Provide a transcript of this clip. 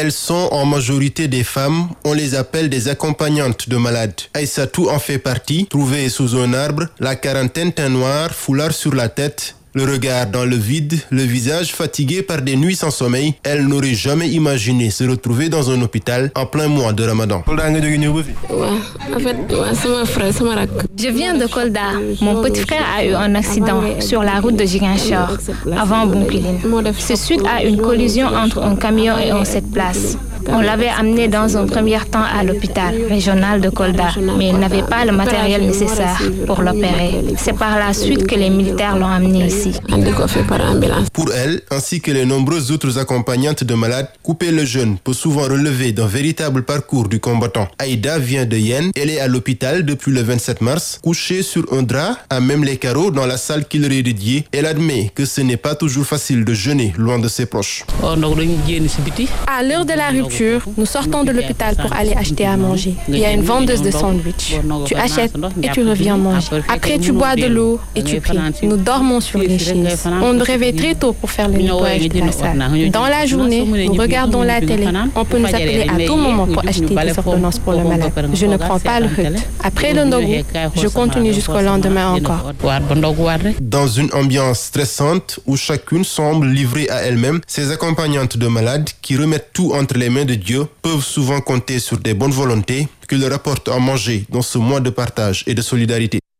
Elles sont en majorité des femmes. On les appelle des accompagnantes de malades. Aïssatou en fait partie. Trouvée sous un arbre, la quarantaine teint noir, foulard sur la tête, le regard dans le vide, le visage fatigué par des nuits sans sommeil, elle n'aurait jamais imaginé se retrouver dans un hôpital en plein mois de Ramadan. Je viens de Kolda. Mon petit frère a eu un accident sur la route de Giganchor avant Bunkiling. C'est suite à une collision entre un camion et un sept places. On l'avait amené dans un premier temps à l'hôpital régional de Kolda, mais il n'avait pas le matériel nécessaire pour l'opérer. C'est par la suite que les militaires l'ont amené ici. Pour elle, ainsi que les nombreuses autres accompagnantes de malades, couper le jeûne peut souvent relever d'un véritable parcours du combattant. Aïda vient de Yen, elle est à l'hôpital depuis le 27 mars, couchée sur un drap, à même les carreaux dans la salle qu'il est dédiée. Elle admet que ce n'est pas toujours facile de jeûner loin de ses proches. À l'heure de la rupture, nous sortons de l'hôpital pour aller acheter à manger. Il y a une vendeuse de sandwich. Tu achètes et tu reviens manger. Après, tu bois de l'eau et tu pries. Nous dormons sur les chaises. On nous réveille très tôt pour faire le nettoyage de la salle. Dans la journée, nous regardons la télé. On peut nous appeler à tout moment pour acheter des ordonnances pour le malade. Je ne prends pas le rythme. Après le ndogu, je continue jusqu'au lendemain encore. Dans une ambiance stressante où chacune semble livrée à elle-même, ces accompagnantes de malades qui remettent tout entre les de Dieu peuvent souvent compter sur des bonnes volontés qui leur apportent à manger dans ce mois de partage et de solidarité.